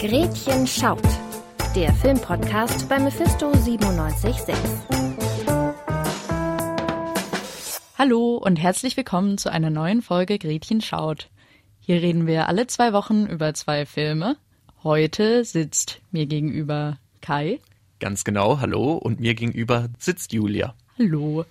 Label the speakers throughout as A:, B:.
A: Gretchen schaut. Der Filmpodcast bei Mephisto 976.
B: Hallo und herzlich willkommen zu einer neuen Folge Gretchen schaut. Hier reden wir alle zwei Wochen über zwei Filme. Heute sitzt mir gegenüber Kai.
C: Ganz genau, hallo. Und mir gegenüber sitzt Julia.
B: Hallo.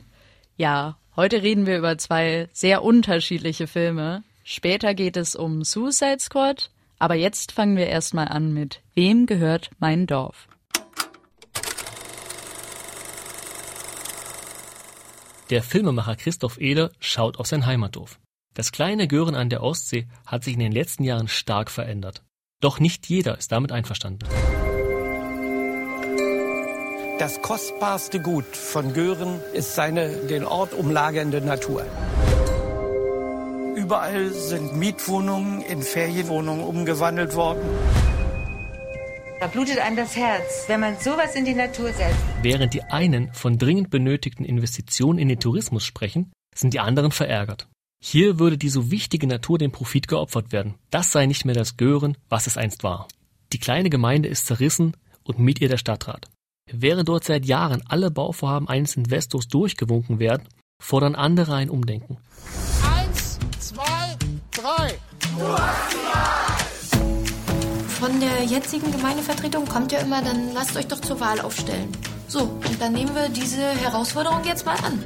B: Ja, heute reden wir über zwei sehr unterschiedliche Filme. Später geht es um Suicide Squad, aber jetzt fangen wir erstmal an mit Wem gehört mein Dorf?
D: Der Filmemacher Christoph Ehler schaut auf sein Heimatdorf. Das kleine Gören an der Ostsee hat sich in den letzten Jahren stark verändert. Doch nicht jeder ist damit einverstanden.
E: Das kostbarste Gut von Gören ist seine den Ort umlagernde Natur. Überall sind Mietwohnungen in Ferienwohnungen umgewandelt worden.
F: Da blutet einem das Herz, wenn man sowas in die Natur setzt.
D: Während die einen von dringend benötigten Investitionen in den Tourismus sprechen, sind die anderen verärgert. Hier würde die so wichtige Natur dem Profit geopfert werden. Das sei nicht mehr das Gören, was es einst war. Die kleine Gemeinde ist zerrissen und mit ihr der Stadtrat. Während dort seit Jahren alle Bauvorhaben eines Investors durchgewunken werden, fordern andere ein Umdenken.
G: Drei.
H: Von der jetzigen Gemeindevertretung kommt ja immer, dann lasst euch doch zur Wahl aufstellen. So, und dann nehmen wir diese Herausforderung jetzt mal an.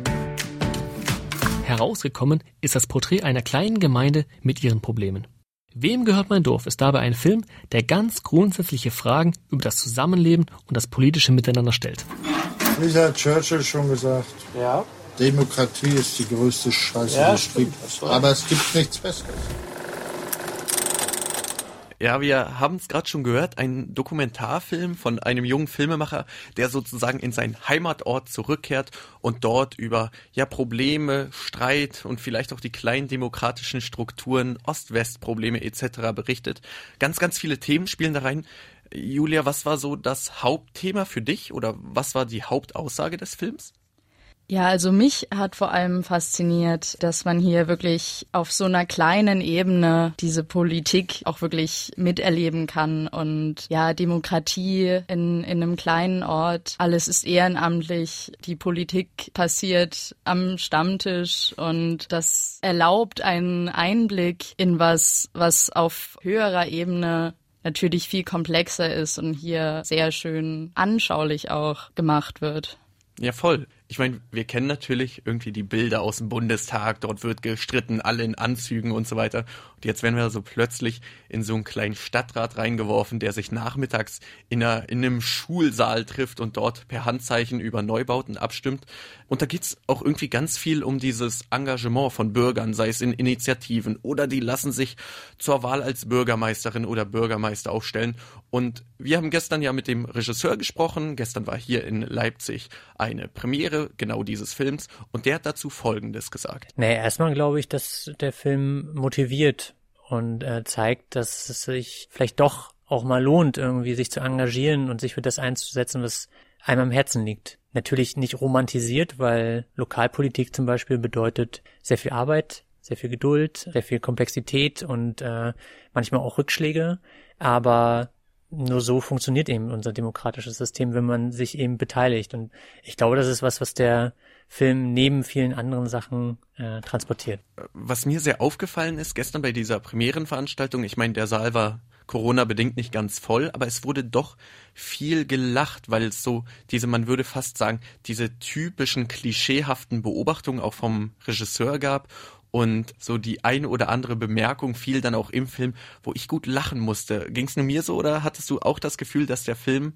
D: Herausgekommen ist das Porträt einer kleinen Gemeinde mit ihren Problemen. Wem gehört mein Dorf ist dabei ein Film, der ganz grundsätzliche Fragen über das Zusammenleben und das politische Miteinander stellt.
G: Wie hat Churchill schon gesagt?
E: Ja.
G: Demokratie ist die größte Scheiße,
E: Ja,
G: die es gibt. Aber es gibt nichts Besseres.
C: Ja, wir haben es gerade schon gehört, ein Dokumentarfilm von einem jungen Filmemacher, der sozusagen in seinen Heimatort zurückkehrt und dort über ja Probleme, Streit und vielleicht auch die kleinen demokratischen Strukturen, Ost-West-Probleme etc. berichtet. Ganz, ganz viele Themen spielen da rein. Julia, was war so das Hauptthema für dich oder was war die Hauptaussage des Films?
B: Ja, also mich hat vor allem fasziniert, dass man hier wirklich auf so einer kleinen Ebene diese Politik auch wirklich miterleben kann und ja, Demokratie in, in einem kleinen Ort, alles ist ehrenamtlich, die Politik passiert am Stammtisch und das erlaubt einen Einblick in was, was auf höherer Ebene natürlich viel komplexer ist und hier sehr schön anschaulich auch gemacht wird.
C: Ja, voll. Ich meine, wir kennen natürlich irgendwie die Bilder aus dem Bundestag, dort wird gestritten, alle in Anzügen und so weiter. Und jetzt werden wir so plötzlich in so einen kleinen Stadtrat reingeworfen, der sich nachmittags in, einer, in einem Schulsaal trifft und dort per Handzeichen über Neubauten abstimmt. Und da geht's auch irgendwie ganz viel um dieses Engagement von Bürgern, sei es in Initiativen oder die lassen sich zur Wahl als Bürgermeisterin oder Bürgermeister aufstellen. Und wir haben gestern ja mit dem Regisseur gesprochen. Gestern war hier in Leipzig eine Premiere genau dieses Films und der hat dazu Folgendes gesagt.
I: Nee, erstmal glaube ich, dass der Film motiviert und äh, zeigt, dass es sich vielleicht doch auch mal lohnt, irgendwie sich zu engagieren und sich für das einzusetzen, was einem am Herzen liegt. Natürlich nicht romantisiert, weil Lokalpolitik zum Beispiel bedeutet sehr viel Arbeit, sehr viel Geduld, sehr viel Komplexität und äh, manchmal auch Rückschläge. Aber nur so funktioniert eben unser demokratisches System, wenn man sich eben beteiligt. Und ich glaube, das ist was, was der Film neben vielen anderen Sachen äh, transportiert.
C: Was mir sehr aufgefallen ist gestern bei dieser Premierenveranstaltung, ich meine, der Saal war Corona-bedingt nicht ganz voll, aber es wurde doch viel gelacht, weil es so diese, man würde fast sagen, diese typischen klischeehaften Beobachtungen auch vom Regisseur gab und so die eine oder andere Bemerkung fiel dann auch im Film, wo ich gut lachen musste. Ging es nur mir so oder hattest du auch das Gefühl, dass der Film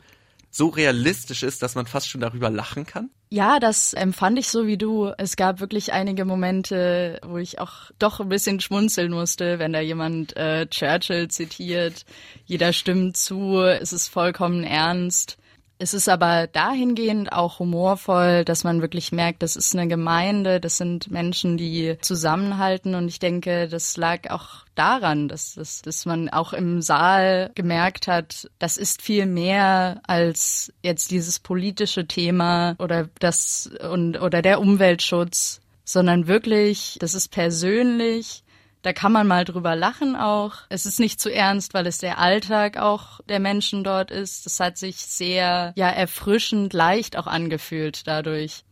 C: so realistisch ist, dass man fast schon darüber lachen kann?
B: Ja, das empfand ich so wie du. Es gab wirklich einige Momente, wo ich auch doch ein bisschen schmunzeln musste, wenn da jemand äh, Churchill zitiert. Jeder stimmt zu, es ist vollkommen ernst. Es ist aber dahingehend auch humorvoll, dass man wirklich merkt, das ist eine Gemeinde, das sind Menschen, die zusammenhalten. Und ich denke, das lag auch daran, dass, dass, dass man auch im Saal gemerkt hat, das ist viel mehr als jetzt dieses politische Thema oder das und oder der Umweltschutz, sondern wirklich, das ist persönlich, Da kann man mal drüber lachen auch. Es ist nicht zu ernst, weil es der Alltag auch der Menschen dort ist. Das hat sich sehr, ja, erfrischend leicht auch angefühlt dadurch.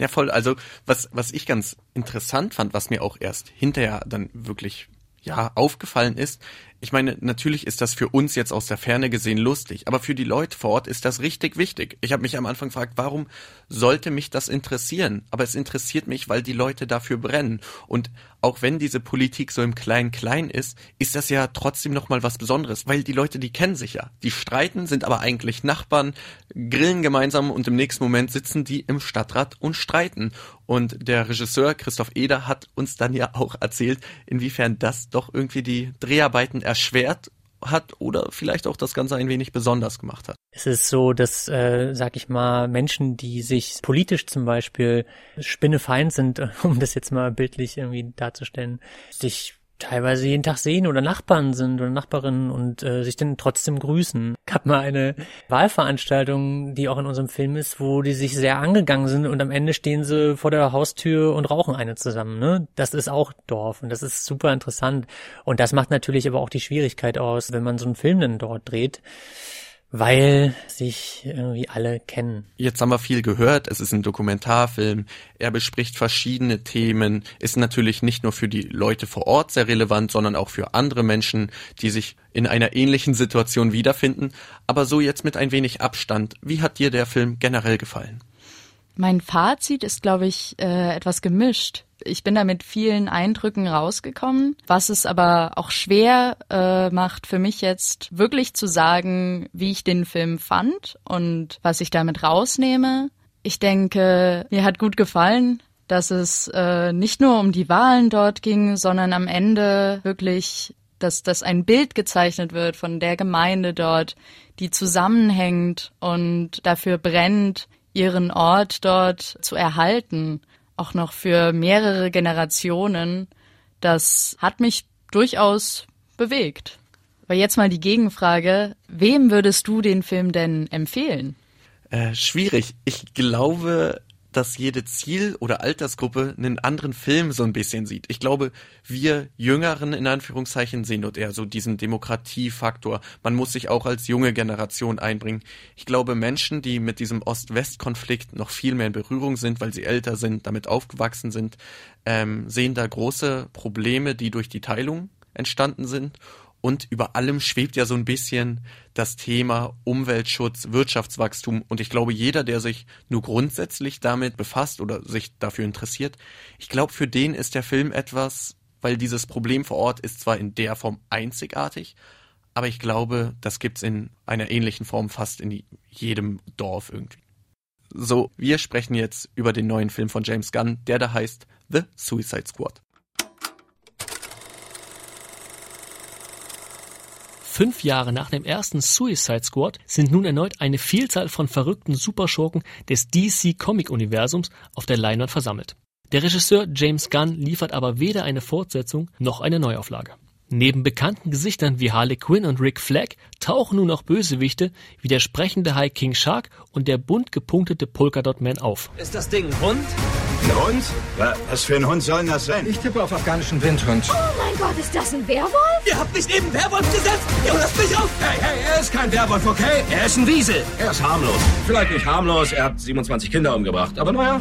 C: Ja, voll. Also, was, was ich ganz interessant fand, was mir auch erst hinterher dann wirklich ja, aufgefallen ist, ich meine, natürlich ist das für uns jetzt aus der Ferne gesehen lustig, aber für die Leute vor Ort ist das richtig wichtig. Ich habe mich am Anfang gefragt, warum sollte mich das interessieren? Aber es interessiert mich, weil die Leute dafür brennen. Und auch wenn diese Politik so im Klein-Klein ist, ist das ja trotzdem nochmal was Besonderes, weil die Leute, die kennen sich ja. Die streiten, sind aber eigentlich Nachbarn, grillen gemeinsam und im nächsten Moment sitzen die im Stadtrat und streiten. Und der Regisseur Christoph Eder hat uns dann ja auch erzählt, inwiefern das doch irgendwie die Dreharbeiten erschwert hat oder vielleicht auch das Ganze ein wenig besonders gemacht hat.
I: Es ist so, dass, äh, sag ich mal, Menschen, die sich politisch zum Beispiel spinnefeind sind, um das jetzt mal bildlich irgendwie darzustellen, sich teilweise jeden Tag sehen oder Nachbarn sind oder Nachbarinnen und äh, sich dann trotzdem grüßen. Gab mal eine Wahlveranstaltung, die auch in unserem Film ist, wo die sich sehr angegangen sind und am Ende stehen sie vor der Haustür und rauchen eine zusammen. Ne? Das ist auch Dorf und das ist super interessant. Und das macht natürlich aber auch die Schwierigkeit aus, wenn man so einen Film dann dort dreht weil sich irgendwie alle kennen.
C: Jetzt haben wir viel gehört, es ist ein Dokumentarfilm, er bespricht verschiedene Themen, ist natürlich nicht nur für die Leute vor Ort sehr relevant, sondern auch für andere Menschen, die sich in einer ähnlichen Situation wiederfinden, aber so jetzt mit ein wenig Abstand. Wie hat dir der Film generell gefallen?
B: Mein Fazit ist, glaube ich, äh, etwas gemischt. Ich bin da mit vielen Eindrücken rausgekommen, was es aber auch schwer äh, macht für mich jetzt wirklich zu sagen, wie ich den Film fand und was ich damit rausnehme. Ich denke, mir hat gut gefallen, dass es äh, nicht nur um die Wahlen dort ging, sondern am Ende wirklich, dass, dass ein Bild gezeichnet wird von der Gemeinde dort, die zusammenhängt und dafür brennt, ihren Ort dort zu erhalten auch noch für mehrere Generationen, das hat mich durchaus bewegt. Aber jetzt mal die Gegenfrage, wem würdest du den Film denn empfehlen?
C: Äh, schwierig. Ich glaube, dass jede Ziel- oder Altersgruppe einen anderen Film so ein bisschen sieht. Ich glaube, wir Jüngeren in Anführungszeichen sehen dort eher so diesen Demokratiefaktor. Man muss sich auch als junge Generation einbringen. Ich glaube, Menschen, die mit diesem Ost-West-Konflikt noch viel mehr in Berührung sind, weil sie älter sind, damit aufgewachsen sind, ähm, sehen da große Probleme, die durch die Teilung entstanden sind und über allem schwebt ja so ein bisschen das Thema Umweltschutz, Wirtschaftswachstum. Und ich glaube, jeder, der sich nur grundsätzlich damit befasst oder sich dafür interessiert, ich glaube, für den ist der Film etwas, weil dieses Problem vor Ort ist zwar in der Form einzigartig, aber ich glaube, das gibt's in einer ähnlichen Form fast in jedem Dorf irgendwie. So, wir sprechen jetzt über den neuen Film von James Gunn, der da heißt The Suicide Squad.
D: Fünf Jahre nach dem ersten Suicide Squad sind nun erneut eine Vielzahl von verrückten Superschurken des DC-Comic-Universums auf der Leinwand versammelt. Der Regisseur James Gunn liefert aber weder eine Fortsetzung noch eine Neuauflage. Neben bekannten Gesichtern wie Harley Quinn und Rick Flag tauchen nun auch Bösewichte wie der sprechende High King Shark und der bunt gepunktete Polkadot Man auf.
J: Ist das Ding ein Hund?
K: Ein Hund? Was für ein Hund soll das sein?
J: Ich tippe auf afghanischen Windhund.
L: Oh mein Gott, ist das ein Werwolf?
J: Ihr habt nicht eben Werwolf gesetzt! Ihr lasst mich auf!
K: Hey, hey, er ist kein Werwolf, okay? Er ist ein Wiesel. Er ist harmlos. Vielleicht nicht harmlos, er hat 27 Kinder umgebracht, aber naja.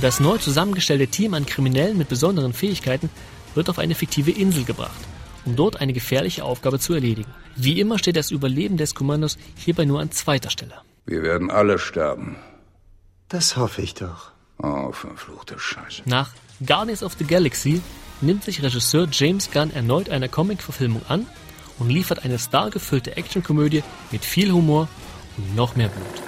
D: Das neu zusammengestellte Team an Kriminellen mit besonderen Fähigkeiten wird auf eine fiktive Insel gebracht um dort eine gefährliche Aufgabe zu erledigen. Wie immer steht das Überleben des Kommandos hierbei nur an zweiter Stelle.
K: Wir werden alle sterben.
M: Das hoffe ich doch.
K: Oh, verfluchte Scheiße.
D: Nach Guardians of the Galaxy nimmt sich Regisseur James Gunn erneut einer Comic-Verfilmung an und liefert eine stargefüllte Actionkomödie mit viel Humor und noch mehr Blut.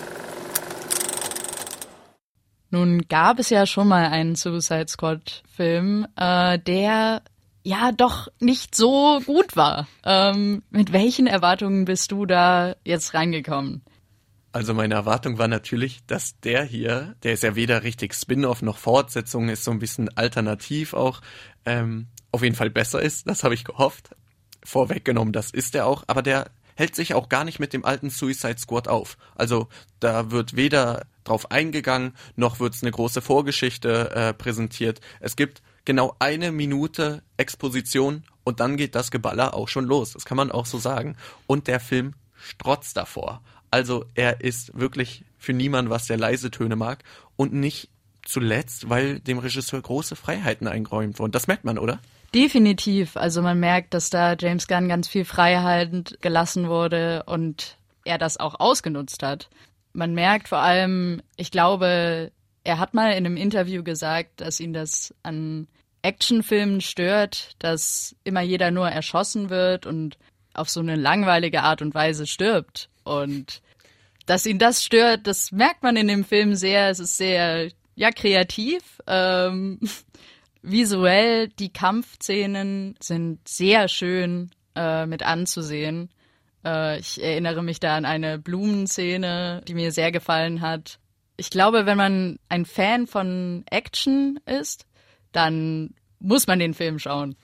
B: Nun gab es ja schon mal einen Suicide Squad-Film, äh, der ja doch nicht so gut war. Ähm, mit welchen Erwartungen bist du da jetzt reingekommen?
C: Also meine Erwartung war natürlich, dass der hier, der ist ja weder richtig Spin-off noch Fortsetzung, ist so ein bisschen alternativ auch, ähm, auf jeden Fall besser ist. Das habe ich gehofft. Vorweggenommen, das ist er auch, aber der hält sich auch gar nicht mit dem alten Suicide Squad auf. Also da wird weder drauf eingegangen, noch wird es eine große Vorgeschichte äh, präsentiert. Es gibt genau eine Minute Exposition und dann geht das Geballer auch schon los. Das kann man auch so sagen. Und der Film strotzt davor. Also er ist wirklich für niemanden was, der leise Töne mag und nicht zuletzt, weil dem Regisseur große Freiheiten eingeräumt wurden. Das merkt man, oder?
B: Definitiv. Also man merkt, dass da James Gunn ganz viel Freiheit gelassen wurde und er das auch ausgenutzt hat. Man merkt vor allem, ich glaube, er hat mal in einem Interview gesagt, dass ihn das an Actionfilmen stört, dass immer jeder nur erschossen wird und auf so eine langweilige Art und Weise stirbt. Und dass ihn das stört, das merkt man in dem Film sehr. Es ist sehr, ja, kreativ. Ähm, visuell, die Kampfszenen sind sehr schön äh, mit anzusehen. Äh, ich erinnere mich da an eine Blumenszene, die mir sehr gefallen hat. Ich glaube, wenn man ein Fan von Action ist, dann muss man den Film schauen.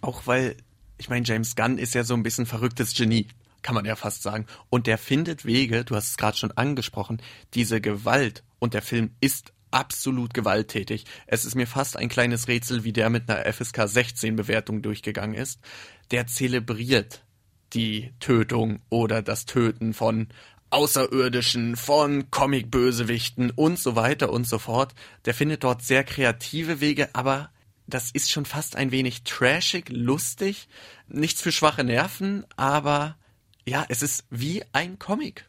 C: Auch weil, ich meine, James Gunn ist ja so ein bisschen verrücktes Genie, kann man ja fast sagen. Und der findet Wege, du hast es gerade schon angesprochen, diese Gewalt. Und der Film ist absolut gewalttätig. Es ist mir fast ein kleines Rätsel, wie der mit einer FSK 16 Bewertung durchgegangen ist. Der zelebriert die Tötung oder das Töten von Außerirdischen, von Comic-Bösewichten und so weiter und so fort. Der findet dort sehr kreative Wege, aber das ist schon fast ein wenig trashig, lustig. Nichts für schwache Nerven, aber ja, es ist wie ein Comic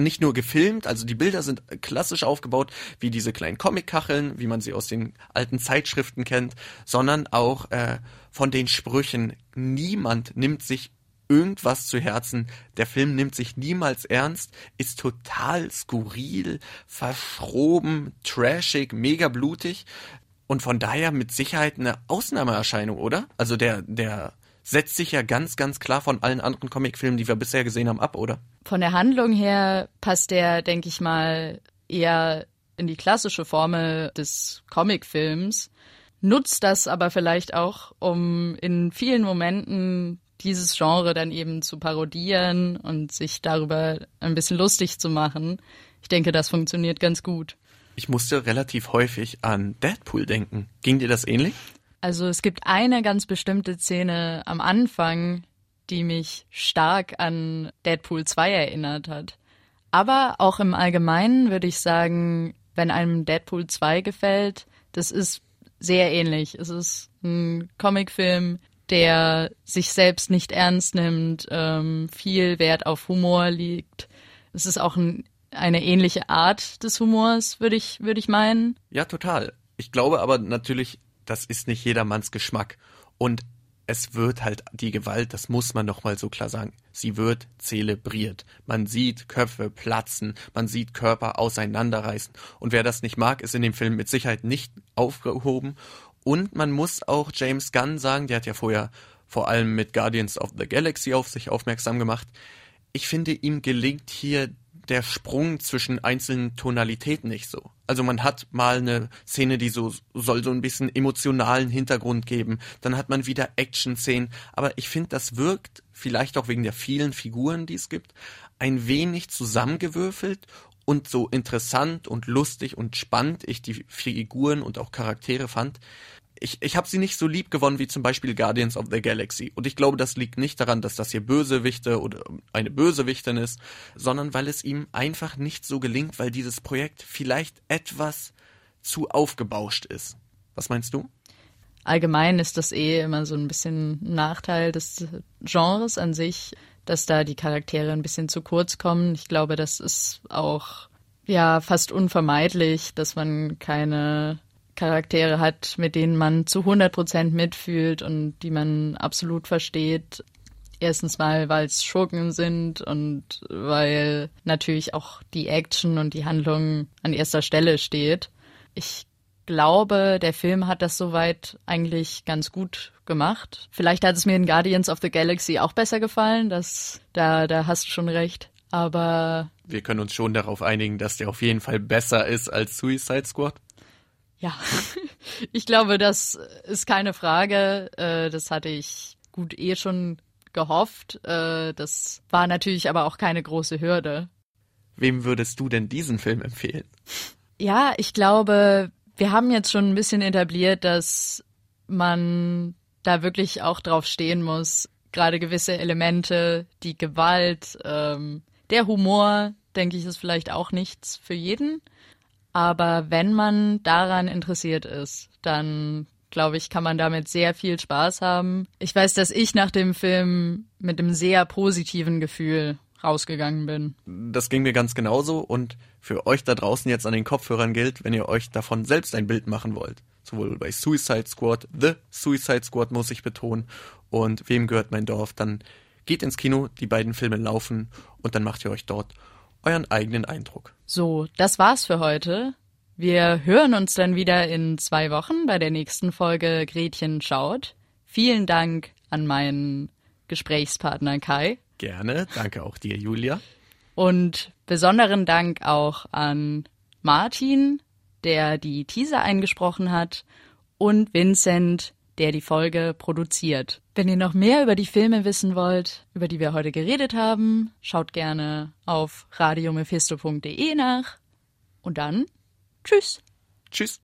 C: nicht nur gefilmt, also die Bilder sind klassisch aufgebaut, wie diese kleinen Comic-Kacheln, wie man sie aus den alten Zeitschriften kennt, sondern auch äh, von den Sprüchen. Niemand nimmt sich irgendwas zu Herzen. Der Film nimmt sich niemals ernst, ist total skurril, verschroben, trashig, mega blutig und von daher mit Sicherheit eine Ausnahmeerscheinung, oder? Also der, der setzt sich ja ganz, ganz klar von allen anderen Comicfilmen, die wir bisher gesehen haben, ab, oder?
B: Von der Handlung her passt der, denke ich mal, eher in die klassische Formel des Comicfilms, nutzt das aber vielleicht auch, um in vielen Momenten dieses Genre dann eben zu parodieren und sich darüber ein bisschen lustig zu machen. Ich denke, das funktioniert ganz gut.
C: Ich musste relativ häufig an Deadpool denken. Ging dir das ähnlich?
B: Also es gibt eine ganz bestimmte Szene am Anfang, die mich stark an Deadpool 2 erinnert hat. Aber auch im Allgemeinen würde ich sagen, wenn einem Deadpool 2 gefällt, das ist sehr ähnlich. Es ist ein Comicfilm, der sich selbst nicht ernst nimmt, ähm, viel Wert auf Humor liegt. Es ist auch ein, eine ähnliche Art des Humors, würde ich, würde ich meinen.
C: Ja, total. Ich glaube aber natürlich, das ist nicht jedermanns Geschmack. Und es wird halt die Gewalt, das muss man noch mal so klar sagen, sie wird zelebriert. Man sieht Köpfe platzen, man sieht Körper auseinanderreißen. Und wer das nicht mag, ist in dem Film mit Sicherheit nicht aufgehoben. Und man muss auch James Gunn sagen, der hat ja vorher vor allem mit Guardians of the Galaxy auf sich aufmerksam gemacht. Ich finde, ihm gelingt hier der Sprung zwischen einzelnen Tonalitäten nicht so. Also man hat mal eine Szene, die so soll so ein bisschen emotionalen Hintergrund geben, dann hat man wieder Action-Szenen, aber ich finde, das wirkt vielleicht auch wegen der vielen Figuren, die es gibt, ein wenig zusammengewürfelt und so interessant und lustig und spannend ich die Figuren und auch Charaktere fand, ich, ich habe sie nicht so lieb gewonnen wie zum Beispiel Guardians of the Galaxy. Und ich glaube, das liegt nicht daran, dass das hier Bösewichte oder eine Bösewichtin ist, sondern weil es ihm einfach nicht so gelingt, weil dieses Projekt vielleicht etwas zu aufgebauscht ist. Was meinst du?
B: Allgemein ist das eh immer so ein bisschen ein Nachteil des Genres an sich, dass da die Charaktere ein bisschen zu kurz kommen. Ich glaube, das ist auch ja fast unvermeidlich, dass man keine Charaktere hat, mit denen man zu 100 Prozent mitfühlt und die man absolut versteht. Erstens mal, weil es Schurken sind und weil natürlich auch die Action und die Handlung an erster Stelle steht. Ich glaube, der Film hat das soweit eigentlich ganz gut gemacht. Vielleicht hat es mir in Guardians of the Galaxy auch besser gefallen. Das, da, da hast du schon recht. Aber
C: wir können uns schon darauf einigen, dass der auf jeden Fall besser ist als Suicide Squad.
B: Ja, ich glaube, das ist keine Frage. Äh, das hatte ich gut eh schon gehofft. Äh, das war natürlich aber auch keine große Hürde.
C: Wem würdest du denn diesen Film empfehlen?
B: Ja, ich glaube, wir haben jetzt schon ein bisschen etabliert, dass man da wirklich auch drauf stehen muss. Gerade gewisse Elemente, die Gewalt, ähm, der Humor, denke ich, ist vielleicht auch nichts für jeden. Aber wenn man daran interessiert ist, dann glaube ich, kann man damit sehr viel Spaß haben. Ich weiß, dass ich nach dem Film mit einem sehr positiven Gefühl rausgegangen bin.
C: Das ging mir ganz genauso und für euch da draußen jetzt an den Kopfhörern gilt, wenn ihr euch davon selbst ein Bild machen wollt. Sowohl bei Suicide Squad, The Suicide Squad muss ich betonen und Wem gehört mein Dorf, dann geht ins Kino, die beiden Filme laufen und dann macht ihr euch dort euren eigenen Eindruck.
B: So, das war's für heute. Wir hören uns dann wieder in zwei Wochen bei der nächsten Folge Gretchen schaut. Vielen Dank an meinen Gesprächspartner Kai.
C: Gerne, danke auch dir, Julia.
B: Und besonderen Dank auch an Martin, der die Teaser eingesprochen hat, und Vincent, der die Folge produziert. Wenn ihr noch mehr über die Filme wissen wollt, über die wir heute geredet haben, schaut gerne auf radiomephisto.de nach. Und dann Tschüss.
C: Tschüss.